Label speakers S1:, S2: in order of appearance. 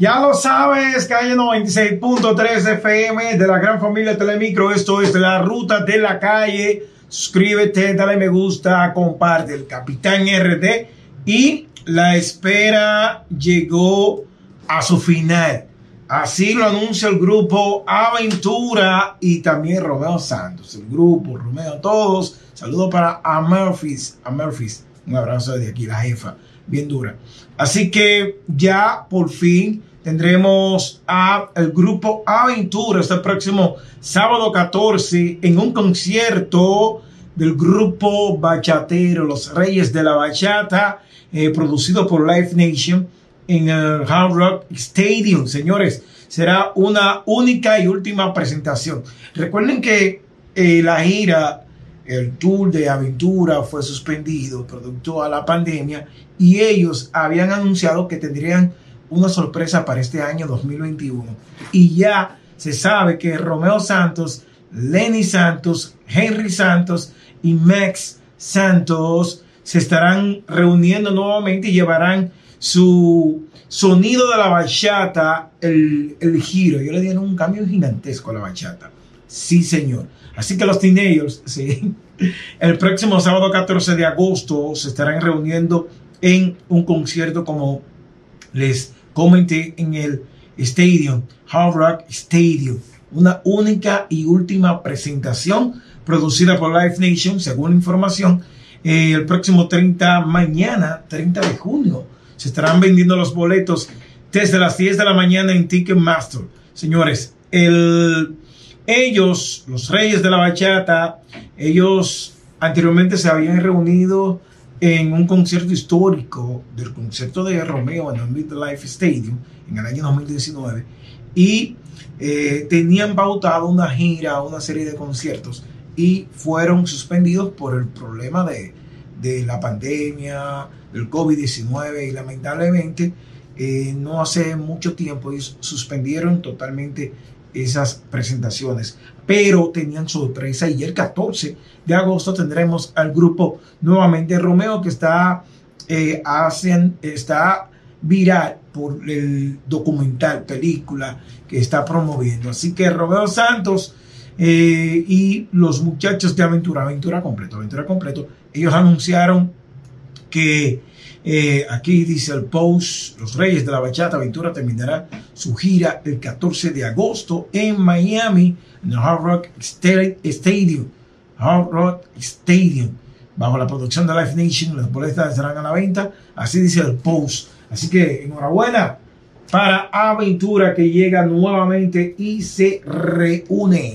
S1: Ya lo sabes, calle 96.3 FM de la gran familia Telemicro. Esto es la ruta de la calle. Suscríbete, dale me gusta, comparte. El Capitán RD y la espera llegó a su final. Así lo anuncia el grupo Aventura y también Romeo Santos. El grupo, Romeo, todos. Saludos para a Murphys. A Murphys. Un abrazo desde aquí, la jefa. Bien dura. Así que ya por fin tendremos a el grupo Aventura este próximo sábado 14 en un concierto del grupo bachatero Los Reyes de la Bachata, eh, producido por Live Nation en el Hard Rock Stadium. Señores, será una única y última presentación. Recuerden que eh, la gira, el tour de aventura fue suspendido producto a la pandemia y ellos habían anunciado que tendrían una sorpresa para este año 2021. Y ya se sabe que Romeo Santos, Lenny Santos, Henry Santos y Max Santos se estarán reuniendo nuevamente y llevarán su sonido de la bachata, el, el giro. Yo le dieron un cambio gigantesco a la bachata. Sí, señor. Así que los teenagers, el próximo sábado 14 de agosto se estarán reuniendo en un concierto como les comenté en el Stadium, Hard Rock Stadium. Una única y última presentación producida por Live Nation, según información, eh, el próximo 30, mañana, 30 de junio. Se estarán vendiendo los boletos desde las 10 de la mañana en Ticketmaster. Señores, el, ellos, los reyes de la bachata, ellos anteriormente se habían reunido en un concierto histórico del concierto de Romeo en el Midlife Stadium en el año 2019 y eh, tenían pautado una gira, una serie de conciertos y fueron suspendidos por el problema de, de la pandemia, del COVID-19 y lamentablemente eh, no hace mucho tiempo ellos suspendieron totalmente esas presentaciones, pero tenían sorpresa y el 14 de agosto tendremos al grupo nuevamente Romeo que está, eh, hacen, está viral por el documental, película que está promoviendo. Así que Romeo Santos eh, y los muchachos de Aventura, Aventura Completo, Aventura Completo, ellos anunciaron que eh, aquí dice el post, los Reyes de la Bachata Aventura terminará su gira el 14 de agosto en Miami, en el Hard Rock Stadium. Hard Rock Stadium. Bajo la producción de Life Nation, las boletas estarán a la venta. Así dice el post. Así que enhorabuena para Aventura que llega nuevamente y se reúne.